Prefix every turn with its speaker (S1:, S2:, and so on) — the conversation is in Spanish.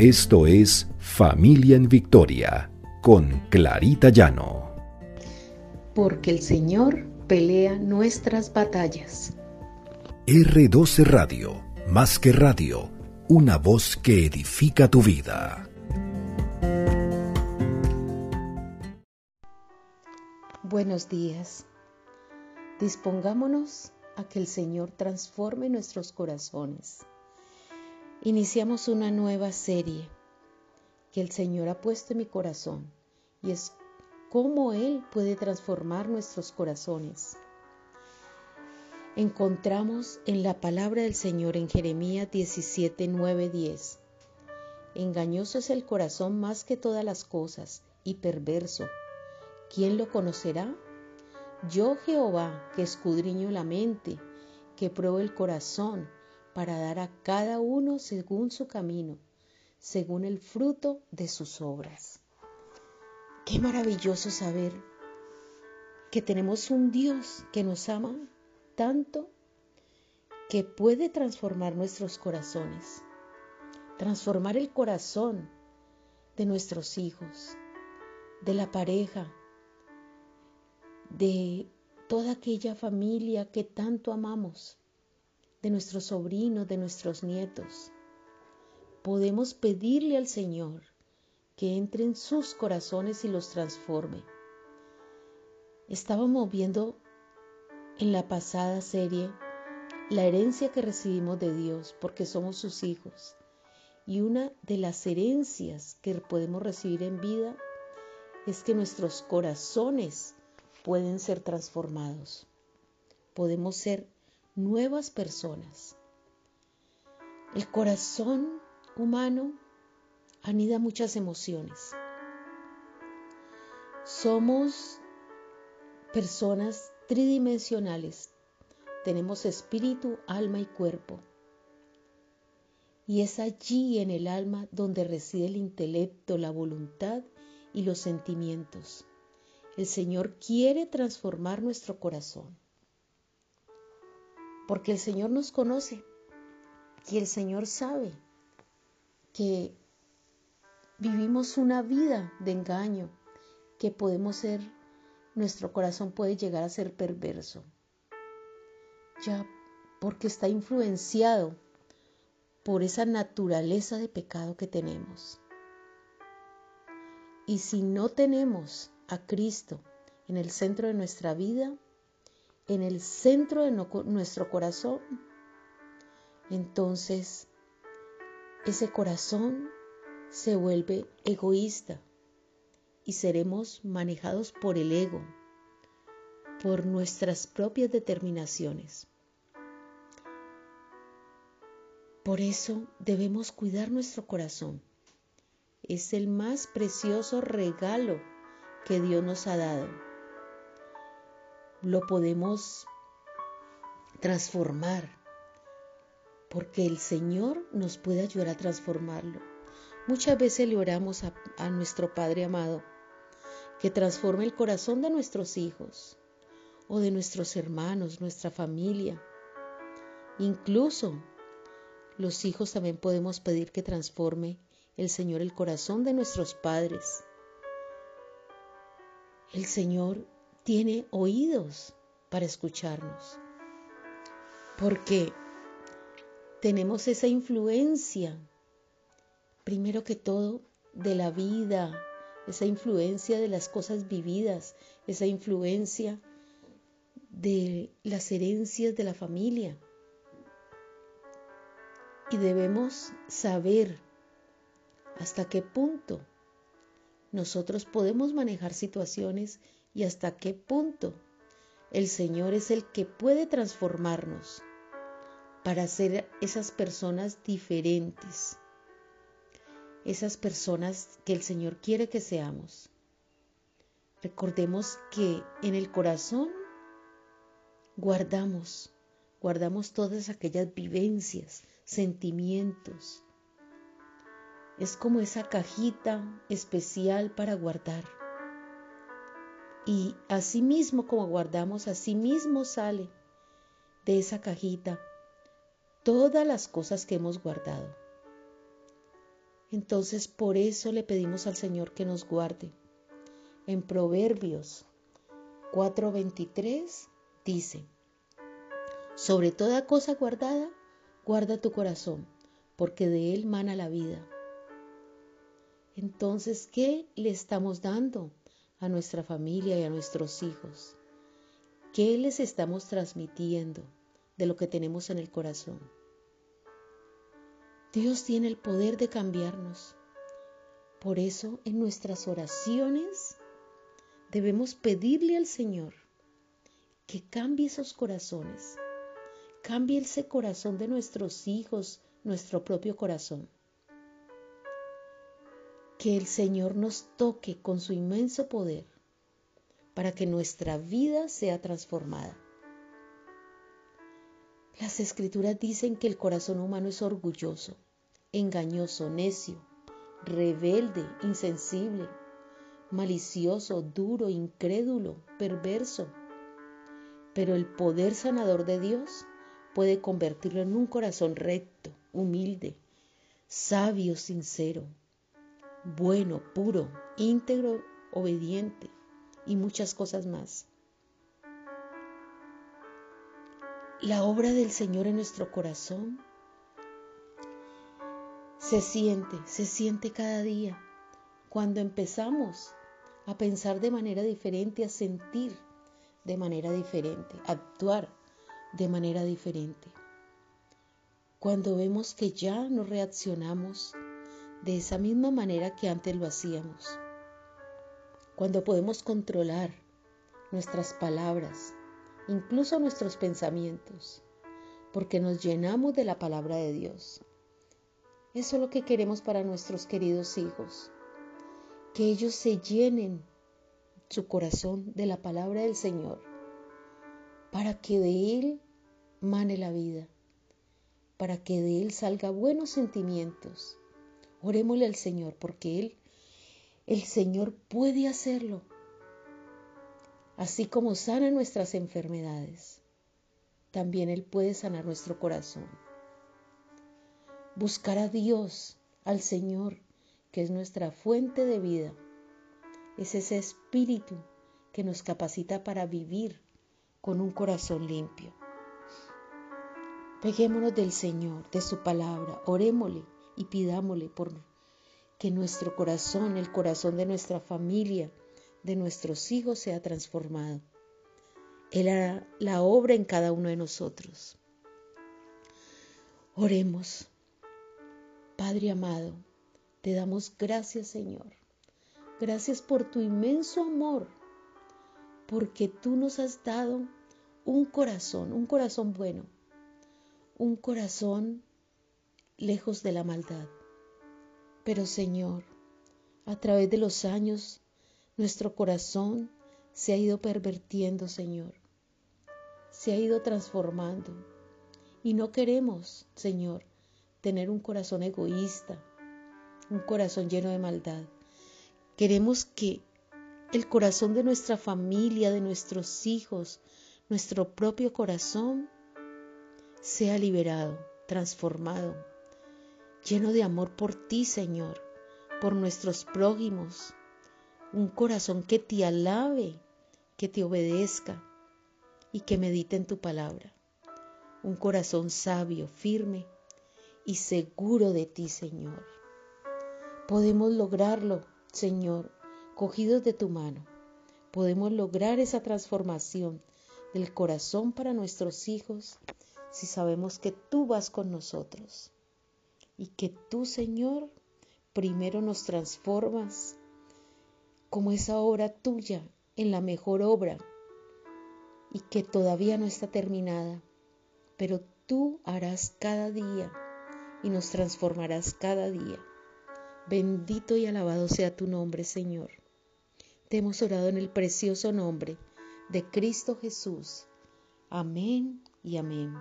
S1: Esto es Familia en Victoria con Clarita Llano.
S2: Porque el Señor pelea nuestras batallas.
S1: R12 Radio, más que radio, una voz que edifica tu vida.
S2: Buenos días. Dispongámonos a que el Señor transforme nuestros corazones Iniciamos una nueva serie que el Señor ha puesto en mi corazón y es cómo Él puede transformar nuestros corazones. Encontramos en la palabra del Señor en Jeremías 17, 9, 10. Engañoso es el corazón más que todas las cosas y perverso. ¿Quién lo conocerá? Yo Jehová, que escudriño la mente, que pruebo el corazón, para dar a cada uno según su camino, según el fruto de sus obras. Qué maravilloso saber que tenemos un Dios que nos ama tanto que puede transformar nuestros corazones, transformar el corazón de nuestros hijos, de la pareja, de toda aquella familia que tanto amamos de nuestros sobrinos, de nuestros nietos. Podemos pedirle al Señor que entre en sus corazones y los transforme. Estábamos viendo en la pasada serie la herencia que recibimos de Dios porque somos sus hijos. Y una de las herencias que podemos recibir en vida es que nuestros corazones pueden ser transformados. Podemos ser nuevas personas. El corazón humano anida muchas emociones. Somos personas tridimensionales. Tenemos espíritu, alma y cuerpo. Y es allí en el alma donde reside el intelecto, la voluntad y los sentimientos. El Señor quiere transformar nuestro corazón porque el Señor nos conoce y el Señor sabe que vivimos una vida de engaño, que podemos ser, nuestro corazón puede llegar a ser perverso, ya porque está influenciado por esa naturaleza de pecado que tenemos. Y si no tenemos a Cristo en el centro de nuestra vida, en el centro de nuestro corazón, entonces ese corazón se vuelve egoísta y seremos manejados por el ego, por nuestras propias determinaciones. Por eso debemos cuidar nuestro corazón. Es el más precioso regalo que Dios nos ha dado lo podemos transformar, porque el Señor nos puede ayudar a transformarlo. Muchas veces le oramos a, a nuestro Padre amado que transforme el corazón de nuestros hijos o de nuestros hermanos, nuestra familia. Incluso los hijos también podemos pedir que transforme el Señor el corazón de nuestros padres. El Señor tiene oídos para escucharnos. Porque tenemos esa influencia, primero que todo, de la vida, esa influencia de las cosas vividas, esa influencia de las herencias de la familia. Y debemos saber hasta qué punto nosotros podemos manejar situaciones y hasta qué punto el Señor es el que puede transformarnos para ser esas personas diferentes, esas personas que el Señor quiere que seamos. Recordemos que en el corazón guardamos, guardamos todas aquellas vivencias, sentimientos. Es como esa cajita especial para guardar y así mismo como guardamos, así mismo sale de esa cajita todas las cosas que hemos guardado. Entonces por eso le pedimos al Señor que nos guarde. En Proverbios 4:23 dice, sobre toda cosa guardada, guarda tu corazón, porque de él mana la vida. Entonces, ¿qué le estamos dando a nuestra familia y a nuestros hijos? ¿Qué les estamos transmitiendo de lo que tenemos en el corazón? Dios tiene el poder de cambiarnos. Por eso en nuestras oraciones debemos pedirle al Señor que cambie esos corazones, cambie ese corazón de nuestros hijos, nuestro propio corazón. Que el Señor nos toque con su inmenso poder para que nuestra vida sea transformada. Las escrituras dicen que el corazón humano es orgulloso, engañoso, necio, rebelde, insensible, malicioso, duro, incrédulo, perverso. Pero el poder sanador de Dios puede convertirlo en un corazón recto, humilde, sabio, sincero, bueno, puro, íntegro, obediente y muchas cosas más. La obra del Señor en nuestro corazón se siente, se siente cada día cuando empezamos a pensar de manera diferente, a sentir de manera diferente, a actuar de manera diferente. Cuando vemos que ya no reaccionamos de esa misma manera que antes lo hacíamos. Cuando podemos controlar nuestras palabras, incluso nuestros pensamientos, porque nos llenamos de la palabra de Dios. Eso es lo que queremos para nuestros queridos hijos, que ellos se llenen su corazón de la palabra del Señor, para que de Él mane la vida, para que de Él salga buenos sentimientos. Orémosle al Señor, porque Él, el Señor puede hacerlo así como sana nuestras enfermedades, también Él puede sanar nuestro corazón. Buscar a Dios, al Señor, que es nuestra fuente de vida, es ese espíritu que nos capacita para vivir con un corazón limpio. Peguémonos del Señor, de su palabra, orémosle y pidámosle por que nuestro corazón, el corazón de nuestra familia, de nuestros hijos sea transformado. Él hará la obra en cada uno de nosotros. Oremos. Padre amado, te damos gracias Señor. Gracias por tu inmenso amor, porque tú nos has dado un corazón, un corazón bueno, un corazón lejos de la maldad. Pero Señor, a través de los años nuestro corazón se ha ido pervertiendo, Señor. Se ha ido transformando. Y no queremos, Señor, tener un corazón egoísta, un corazón lleno de maldad. Queremos que el corazón de nuestra familia, de nuestros hijos, nuestro propio corazón, sea liberado, transformado, lleno de amor por ti, Señor, por nuestros prójimos, un corazón que te alabe, que te obedezca y que medite en tu palabra. Un corazón sabio, firme y seguro de ti, Señor. Podemos lograrlo, Señor, cogidos de tu mano. Podemos lograr esa transformación del corazón para nuestros hijos si sabemos que tú vas con nosotros y que tú, Señor, primero nos transformas como esa obra tuya en la mejor obra y que todavía no está terminada, pero tú harás cada día y nos transformarás cada día. Bendito y alabado sea tu nombre, Señor. Te hemos orado en el precioso nombre de Cristo Jesús. Amén y amén.